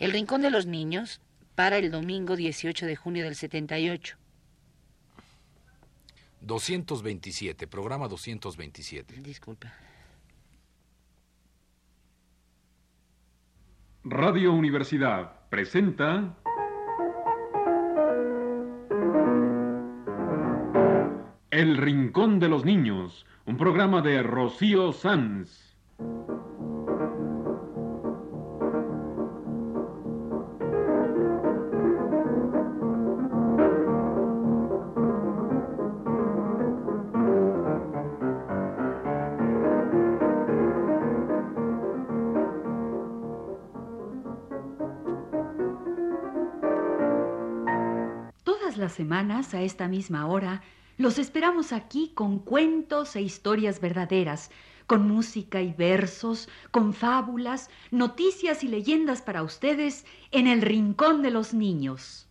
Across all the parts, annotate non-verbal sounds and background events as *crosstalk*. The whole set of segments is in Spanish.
El Rincón de los Niños para el domingo 18 de junio del 78. 227, programa 227. Disculpa. Radio Universidad presenta El Rincón de los Niños, un programa de Rocío Sanz. Semanas, a esta misma hora, los esperamos aquí con cuentos e historias verdaderas, con música y versos, con fábulas, noticias y leyendas para ustedes en el Rincón de los Niños.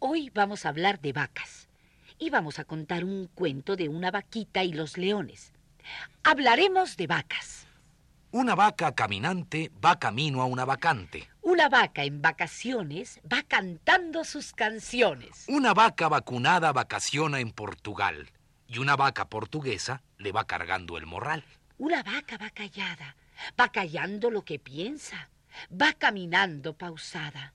Hoy vamos a hablar de vacas y vamos a contar un cuento de una vaquita y los leones. Hablaremos de vacas. Una vaca caminante va camino a una vacante. Una vaca en vacaciones va cantando sus canciones. Una vaca vacunada vacaciona en Portugal. Y una vaca portuguesa le va cargando el morral. Una vaca va callada, va callando lo que piensa, va caminando pausada,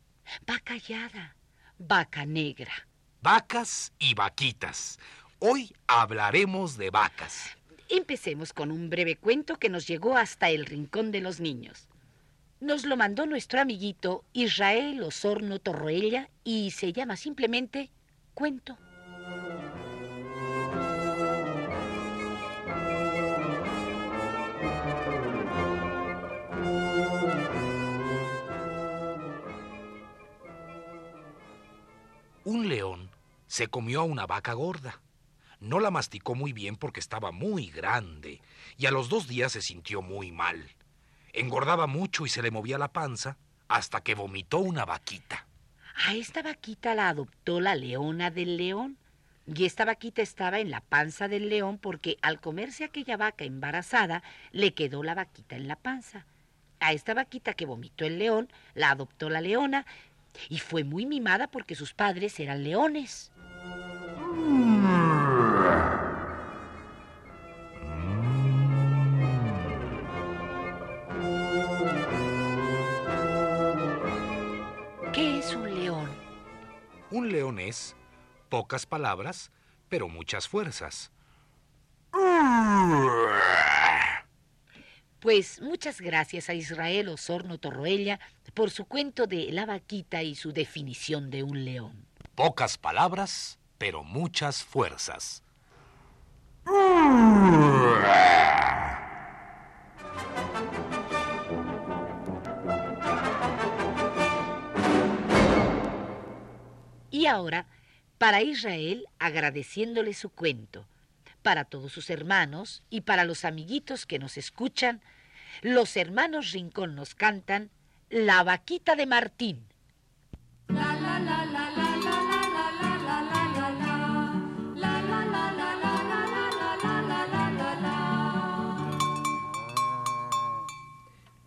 va callada, vaca negra. Vacas y vaquitas. Hoy hablaremos de vacas. Empecemos con un breve cuento que nos llegó hasta el rincón de los niños. Nos lo mandó nuestro amiguito Israel Osorno Torroella y se llama simplemente Cuento. Un león se comió a una vaca gorda. No la masticó muy bien porque estaba muy grande y a los dos días se sintió muy mal. Engordaba mucho y se le movía la panza hasta que vomitó una vaquita. A esta vaquita la adoptó la leona del león. Y esta vaquita estaba en la panza del león porque al comerse aquella vaca embarazada le quedó la vaquita en la panza. A esta vaquita que vomitó el león la adoptó la leona y fue muy mimada porque sus padres eran leones. Es pocas palabras, pero muchas fuerzas. Pues muchas gracias a Israel Osorno Torroella por su cuento de la vaquita y su definición de un león. Pocas palabras, pero muchas fuerzas. Y ahora, para Israel, agradeciéndole su cuento, para todos sus hermanos y para los amiguitos que nos escuchan, los hermanos Rincón nos cantan La vaquita de Martín.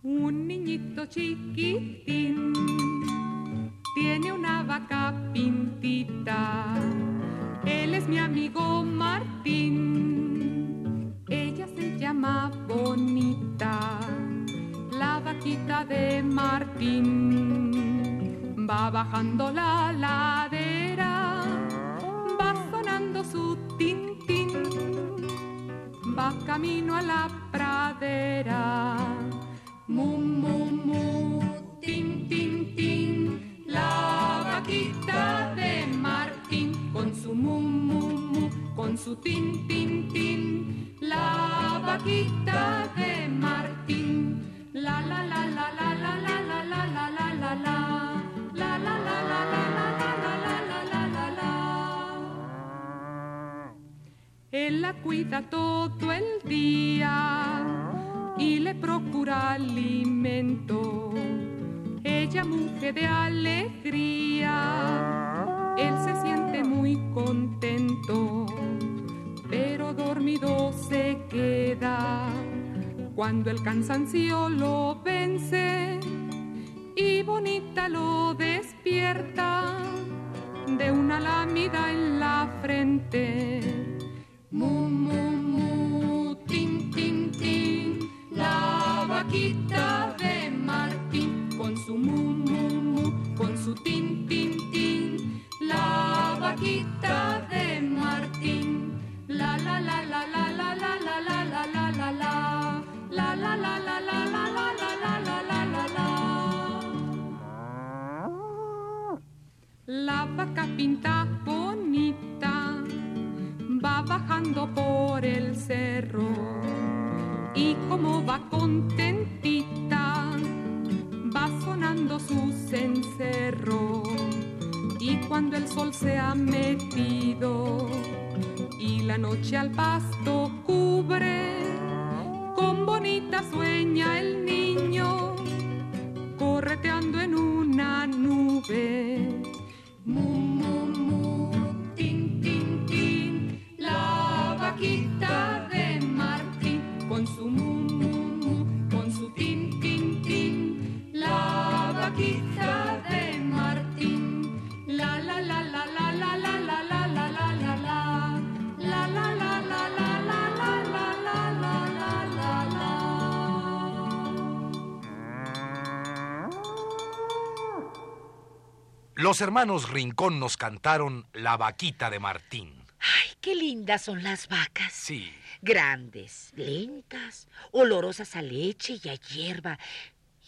Un niñito chiquitín vaca pintita. Él es mi amigo Martín. Ella se llama Bonita, la vaquita de Martín. Va bajando la ladera, va sonando su tintín, va camino a la pradera. Mu, mu, mu, su tin, tin, tin, la vaquita de Martín. La, la, la, la, la, la, la, la, la, la, la, la, la, la, la, la, la. Él la cuida todo el día y le procura alimento. Ella muge de alegría, él se siente muy contento, dormido se queda Cuando el cansancio lo vence y bonita lo despierta de una lámida en la frente. Mu, mu, mu, tin, tin, tin, la vaquita Los hermanos Rincón nos cantaron La vaquita de Martín. Ay, qué lindas son las vacas. Sí. Grandes, lentas, olorosas a leche y a hierba,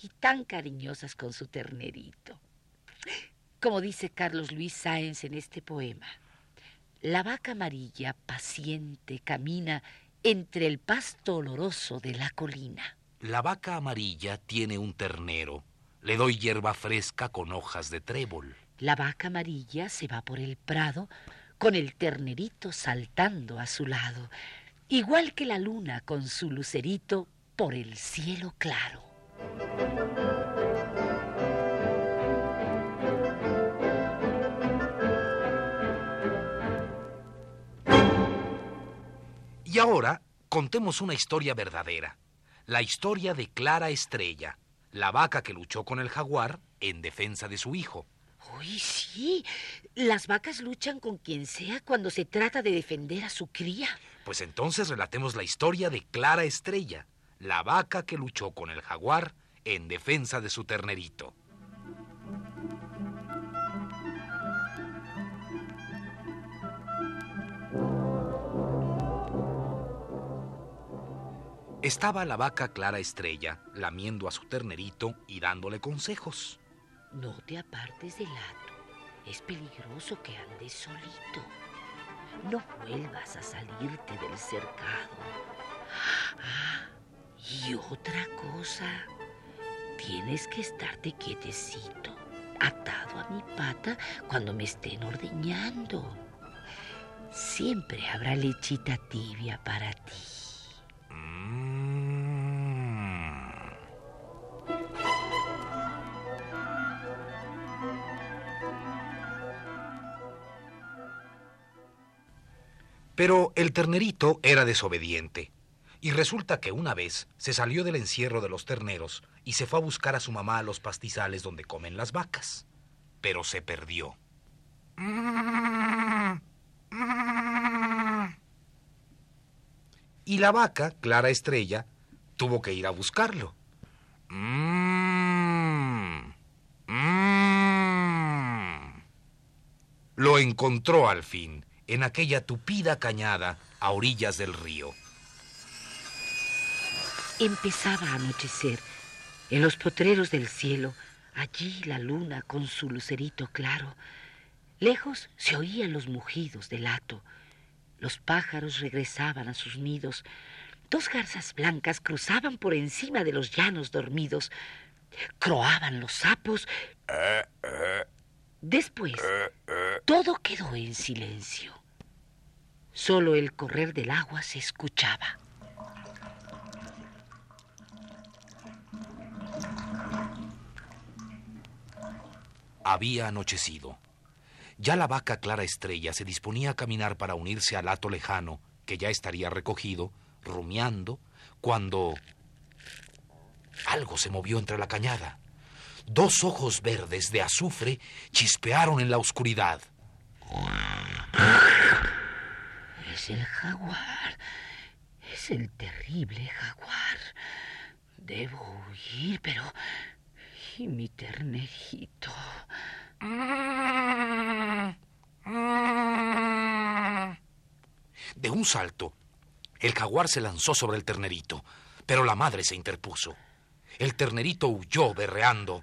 y tan cariñosas con su ternerito. Como dice Carlos Luis Sáenz en este poema, la vaca amarilla paciente camina entre el pasto oloroso de la colina. La vaca amarilla tiene un ternero. Le doy hierba fresca con hojas de trébol. La vaca amarilla se va por el prado con el ternerito saltando a su lado, igual que la luna con su lucerito por el cielo claro. Y ahora contemos una historia verdadera. La historia de Clara Estrella, la vaca que luchó con el jaguar en defensa de su hijo. Uy, sí, las vacas luchan con quien sea cuando se trata de defender a su cría. Pues entonces relatemos la historia de Clara Estrella, la vaca que luchó con el jaguar en defensa de su ternerito. Estaba la vaca Clara Estrella lamiendo a su ternerito y dándole consejos. No te apartes del hato. Es peligroso que andes solito. No vuelvas a salirte del cercado. Ah, y otra cosa. Tienes que estarte quietecito, atado a mi pata cuando me estén ordeñando. Siempre habrá lechita tibia para ti. Pero el ternerito era desobediente. Y resulta que una vez se salió del encierro de los terneros y se fue a buscar a su mamá a los pastizales donde comen las vacas. Pero se perdió. Y la vaca, Clara Estrella, tuvo que ir a buscarlo. Mm, mm. Lo encontró al fin en aquella tupida cañada a orillas del río. Empezaba a anochecer. En los potreros del cielo, allí la luna con su lucerito claro. Lejos se oían los mugidos del hato. Los pájaros regresaban a sus nidos. Dos garzas blancas cruzaban por encima de los llanos dormidos. Croaban los sapos. Después, todo quedó en silencio. Solo el correr del agua se escuchaba. Había anochecido. Ya la vaca Clara Estrella se disponía a caminar para unirse al hato lejano, que ya estaría recogido, rumiando, cuando Algo se movió entre la cañada. Dos ojos verdes de azufre chispearon en la oscuridad. Es el jaguar. Es el terrible jaguar. Debo huir, pero... ¿Y mi ternerito? De un salto, el jaguar se lanzó sobre el ternerito, pero la madre se interpuso. El ternerito huyó berreando.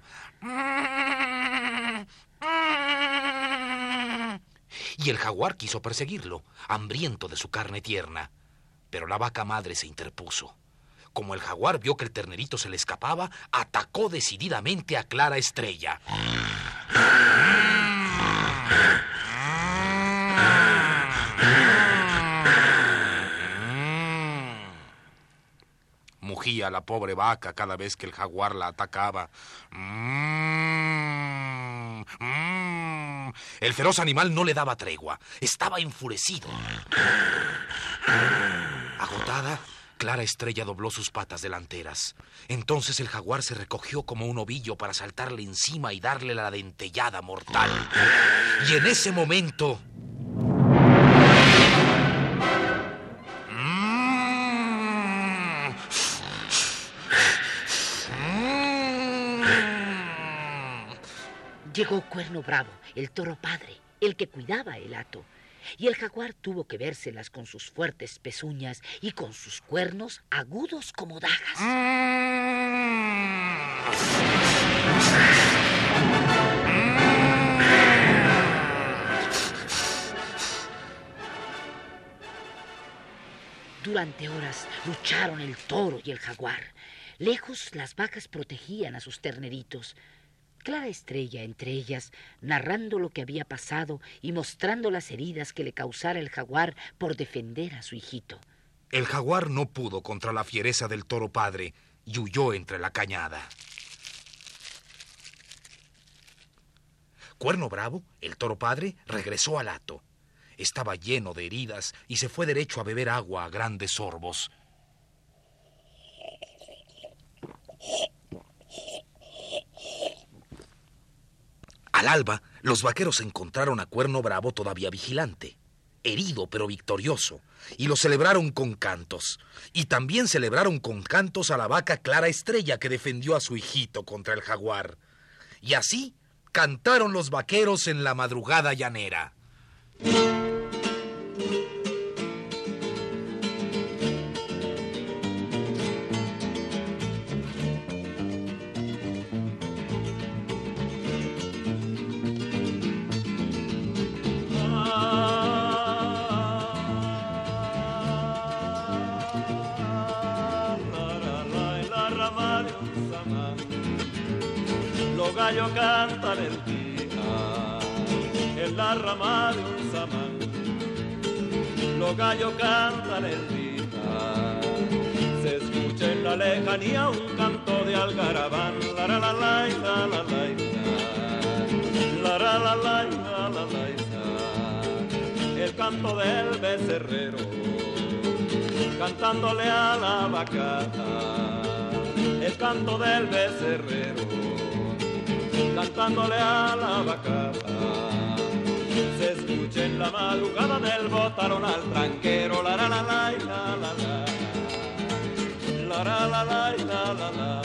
Y el jaguar quiso perseguirlo, hambriento de su carne tierna. Pero la vaca madre se interpuso. Como el jaguar vio que el ternerito se le escapaba, atacó decididamente a Clara Estrella. Mugía la pobre vaca cada vez que el jaguar la atacaba. El feroz animal no le daba tregua. Estaba enfurecido. Agotada, Clara Estrella dobló sus patas delanteras. Entonces el jaguar se recogió como un ovillo para saltarle encima y darle la dentellada mortal. Y en ese momento... Llegó Cuerno Bravo, el toro padre, el que cuidaba el hato. Y el jaguar tuvo que vérselas con sus fuertes pezuñas y con sus cuernos agudos como dagas. Durante horas lucharon el toro y el jaguar. Lejos las vacas protegían a sus terneritos. Clara Estrella entre ellas, narrando lo que había pasado y mostrando las heridas que le causara el jaguar por defender a su hijito. El jaguar no pudo contra la fiereza del toro padre y huyó entre la cañada. Cuerno Bravo, el toro padre, regresó al hato. Estaba lleno de heridas y se fue derecho a beber agua a grandes sorbos. Al alba, los vaqueros encontraron a Cuerno Bravo todavía vigilante, herido pero victorioso, y lo celebraron con cantos. Y también celebraron con cantos a la vaca Clara Estrella que defendió a su hijito contra el jaguar. Y así cantaron los vaqueros en la madrugada llanera. Cantan el día en la rama de un samán. Los gallos cantan día. Se escucha en la lejanía un canto de algarabán. La la la la la la la la la la la El canto del becerrero cantándole a la vaca. El canto del becerrero cantándole a la vaca. Se escucha en la madrugada del botarón al tranquero, la la la la la la la la la la la la la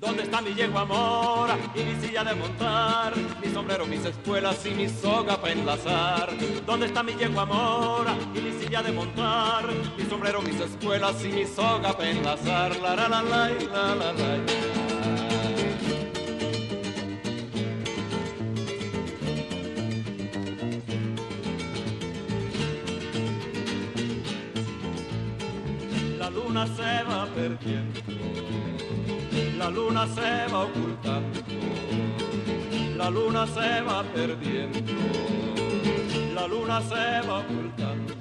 ¿Dónde está mi yegua mora y mi silla de montar? Mi sombrero, mis espuelas y mi soga para enlazar. ¿Dónde está mi yegua mora y mi silla de montar? Mi sombrero, mis espuelas y mi soga para enlazar. La la la la la la la. La luna se va ocultando, la luna se va perdiendo, la luna se va ocultando.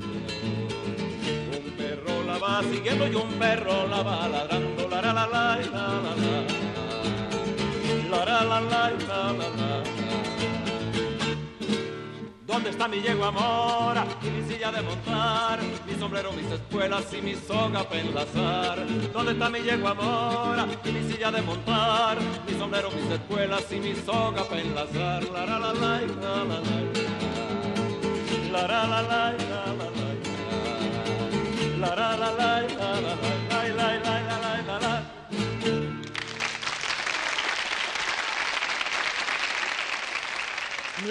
Un perro la va siguiendo y un perro la va ladrando, la la la la la la la la la la la la ¿Dónde está mi yegua mora y mi silla de montar, mi sombrero, mis espuelas y mi soga para enlazar. ¿Dónde está mi yegua mora y mi silla de montar, mi sombrero, mis espuelas y mi soga para enlazar? La la la la la la la la la la la la la la la la la la la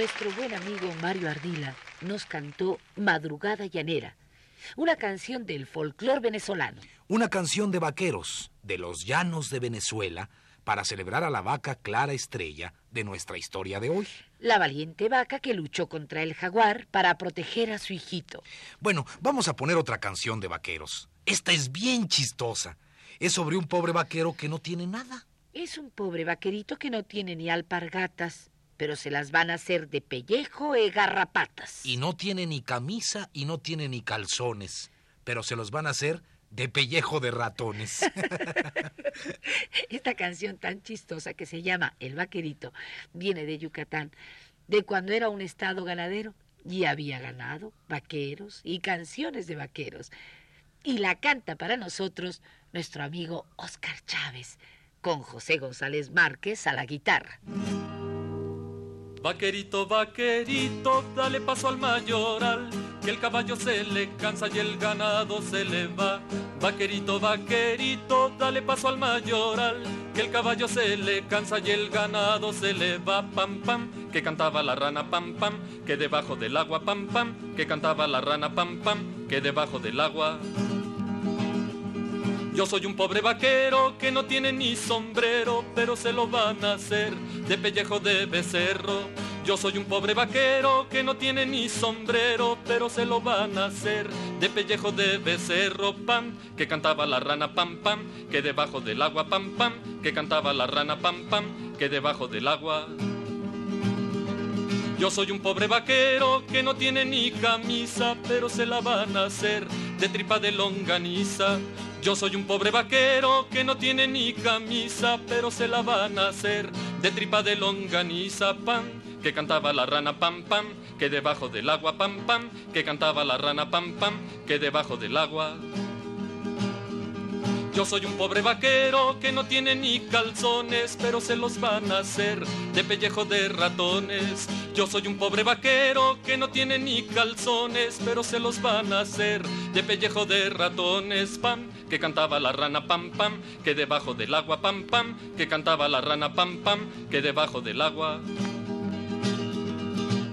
Nuestro buen amigo Mario Ardila nos cantó Madrugada Llanera, una canción del folclor venezolano. Una canción de vaqueros de los llanos de Venezuela para celebrar a la vaca clara estrella de nuestra historia de hoy. La valiente vaca que luchó contra el jaguar para proteger a su hijito. Bueno, vamos a poner otra canción de vaqueros. Esta es bien chistosa. Es sobre un pobre vaquero que no tiene nada. Es un pobre vaquerito que no tiene ni alpargatas, pero se las van a hacer de pellejo e garrapatas. Y no tiene ni camisa y no tiene ni calzones, pero se los van a hacer de pellejo de ratones. *laughs* Esta canción tan chistosa que se llama El Vaquerito viene de Yucatán, de cuando era un estado ganadero y había ganado, vaqueros y canciones de vaqueros. Y la canta para nosotros nuestro amigo Oscar Chávez, con José González Márquez a la guitarra. Vaquerito, vaquerito, dale paso al mayoral, que el caballo se le cansa y el ganado se le va. Vaquerito, vaquerito, dale paso al mayoral, que el caballo se le cansa y el ganado se le va. Pam, pam, que cantaba la rana, pam, pam, que debajo del agua, pam, pam, que cantaba la rana, pam, pam, que debajo del agua. Yo soy un pobre vaquero que no tiene ni sombrero, pero se lo van a hacer de pellejo de becerro. Yo soy un pobre vaquero que no tiene ni sombrero, pero se lo van a hacer de pellejo de becerro. Pam, que cantaba la rana, pam, pam, que debajo del agua, pam, pam, que cantaba la rana, pam, pam, que debajo del agua. Yo soy un pobre vaquero que no tiene ni camisa, pero se la van a hacer de tripa de longaniza. Yo soy un pobre vaquero que no tiene ni camisa, pero se la van a hacer de tripa de longaniza, pam, que cantaba la rana, pam, pam, que debajo del agua, pam, pam, que cantaba la rana, pam, pam, que debajo del agua. Yo soy un pobre vaquero que no tiene ni calzones, pero se los van a hacer de pellejo de ratones. Yo soy un pobre vaquero que no tiene ni calzones, pero se los van a hacer de pellejo de ratones. Pam, que cantaba la rana, pam, pam, que debajo del agua, pam, pam, que cantaba la rana, pam, pam, que debajo del agua.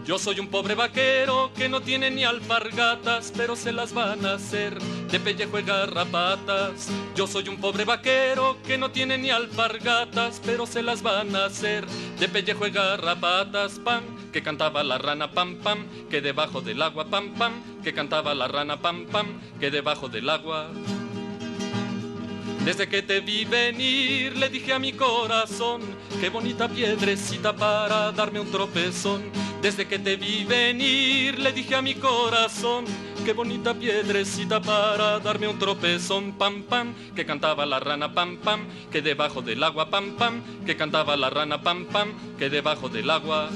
Yo soy un pobre vaquero que no tiene ni alpargatas, pero se las van a hacer de pellejo y garrapatas. Yo soy un pobre vaquero que no tiene ni alpargatas, pero se las van a hacer de pellejo y garrapatas. Pam, que cantaba la rana, pam, pam, que debajo del agua, pam, pam, que cantaba la rana, pam, pam, que debajo del agua. Desde que te vi venir le dije a mi corazón, qué bonita piedrecita para darme un tropezón. Desde que te vi venir le dije a mi corazón, qué bonita piedrecita para darme un tropezón. Pam, pam, que cantaba la rana, pam, pam, que debajo del agua, pam, pam, que cantaba la rana, pam, pam, que debajo del agua.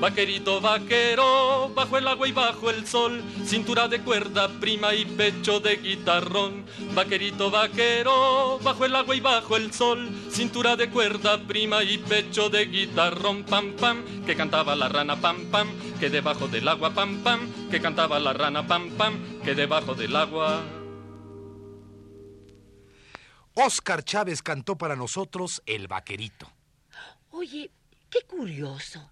Vaquerito vaquero, bajo el agua y bajo el sol, cintura de cuerda prima y pecho de guitarrón. Vaquerito vaquero, bajo el agua y bajo el sol, cintura de cuerda prima y pecho de guitarrón. Pam pam, que cantaba la rana pam pam, que debajo del agua pam pam, que cantaba la rana pam pam, que debajo del agua. Oscar Chávez cantó para nosotros El Vaquerito. Oye, qué curioso.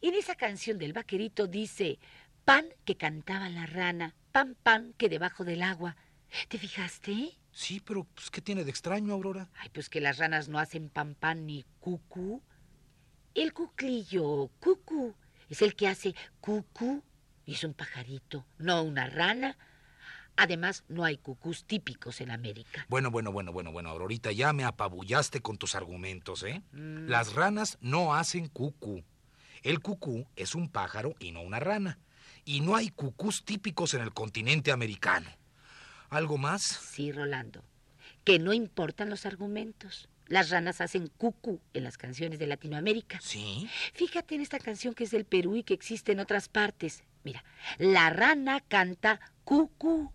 En esa canción del vaquerito dice, pan que cantaba la rana, pan pan que debajo del agua. ¿Te fijaste? Sí, pero pues, ¿qué tiene de extraño, Aurora? Ay, pues que las ranas no hacen pan pan ni cucú. El cuclillo, cucú, es el que hace cucú y es un pajarito, no una rana. Además, no hay cucús típicos en América. Bueno, bueno, bueno, bueno, bueno, Aurorita, ya me apabullaste con tus argumentos, ¿eh? Las ranas no hacen cucú. El cucú es un pájaro y no una rana. Y no hay cucús típicos en el continente americano. ¿Algo más? Sí, Rolando. Que no importan los argumentos. Las ranas hacen cucú en las canciones de Latinoamérica. Sí. Fíjate en esta canción que es del Perú y que existe en otras partes. Mira, la rana canta cucú.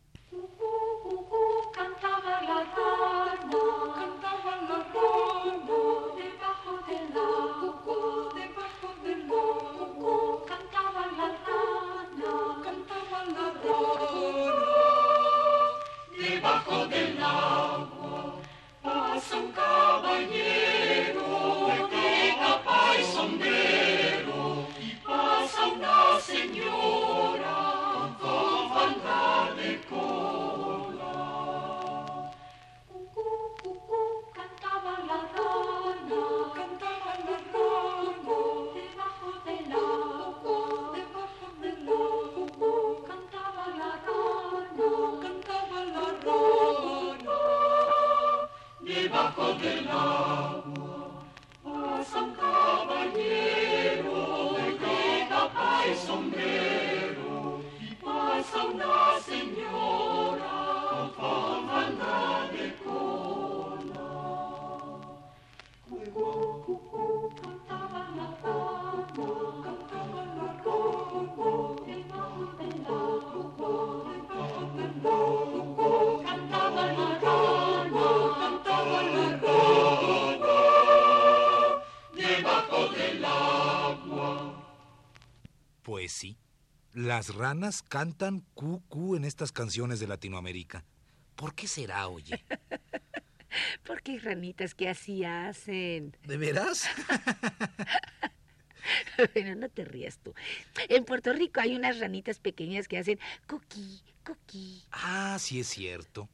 Las ranas cantan cucú en estas canciones de Latinoamérica. ¿Por qué será, oye? *laughs* Porque hay ranitas que así hacen. ¿De veras? *laughs* Bueno, no te rías tú. En Puerto Rico hay unas ranitas pequeñas que hacen coquí, coquí. Ah, sí es cierto.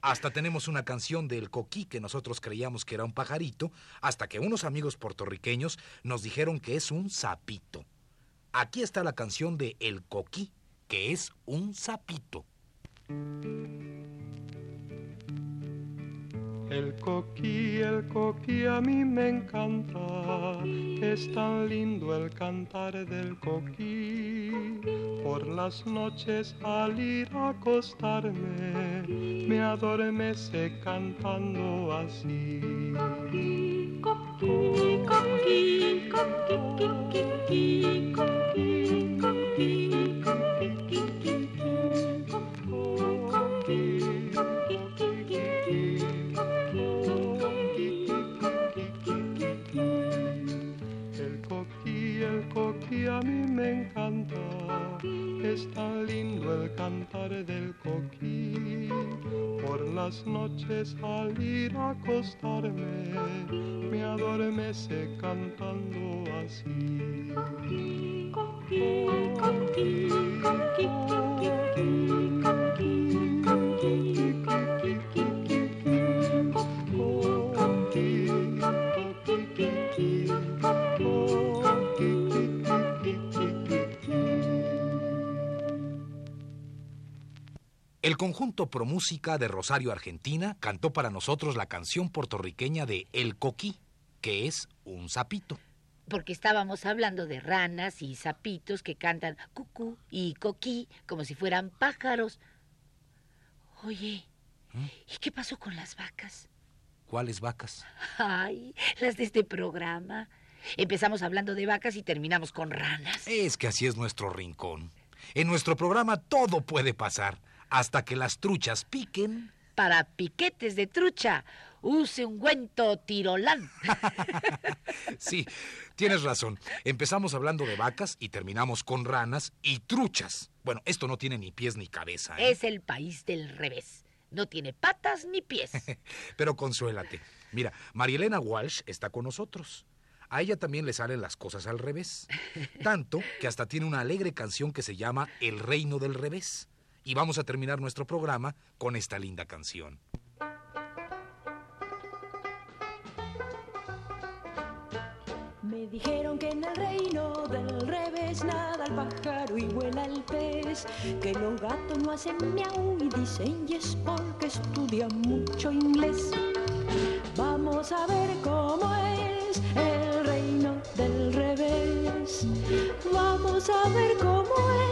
Hasta tenemos una canción del coquí que nosotros creíamos que era un pajarito, hasta que unos amigos puertorriqueños nos dijeron que es un sapito. Aquí está la canción de El coquí, que es un sapito. El coquí, el coquí a mí me encanta, es tan lindo el cantar del coquí. Por las noches al ir a acostarme, me adormece cantando así. Coquí, coquí, coquí, coquí, coquí, las noches al ir a acostarme, me adormece cantando así. El conjunto Promúsica de Rosario, Argentina, cantó para nosotros la canción puertorriqueña de El Coquí, que es un sapito. Porque estábamos hablando de ranas y sapitos que cantan cucú y coquí como si fueran pájaros. Oye, ¿y qué pasó con las vacas? ¿Cuáles vacas? Ay, las de este programa. Empezamos hablando de vacas y terminamos con ranas. Es que así es nuestro rincón. En nuestro programa todo puede pasar, hasta que las truchas piquen. Para piquetes de trucha, use ungüento tirolán. *laughs* Sí, tienes razón. Empezamos hablando de vacas y terminamos con ranas y truchas. Bueno, esto no tiene ni pies ni cabeza. ¿eh? Es el país del revés. No tiene patas ni pies. *laughs* Pero consuélate. Mira, Marielena Walsh está con nosotros. A ella también le salen las cosas al revés. *laughs* Tanto que hasta tiene una alegre canción que se llama El Reino del Revés. Y vamos a terminar nuestro programa con esta linda canción. Me dijeron que en el reino del revés nada el pájaro y vuela el pez, que los gatos no hacen miau y dicen yes porque estudian mucho inglés. Vamos a ver cómo es el reino del revés. Vamos a ver cómo es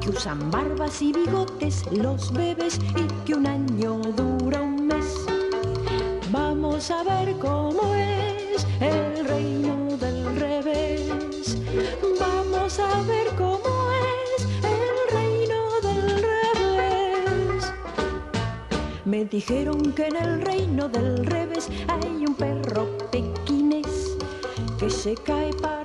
que usan barbas y bigotes los bebés y que un año dura un mes. Vamos a ver cómo es el reino del revés. Vamos a ver cómo es el reino del revés. Me dijeron que en el reino del revés hay un perro pequinés que se cae para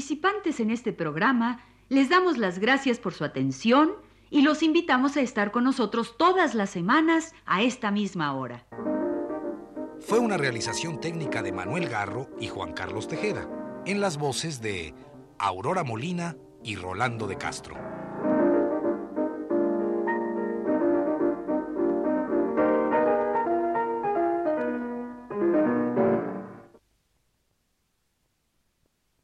Participantes en este programa les damos las gracias por su atención y los invitamos a estar con nosotros todas las semanas a esta misma hora. Fue una realización técnica de Manuel Garro y Juan Carlos Tejeda, en las voces de Aurora Molina y Rolando de Castro.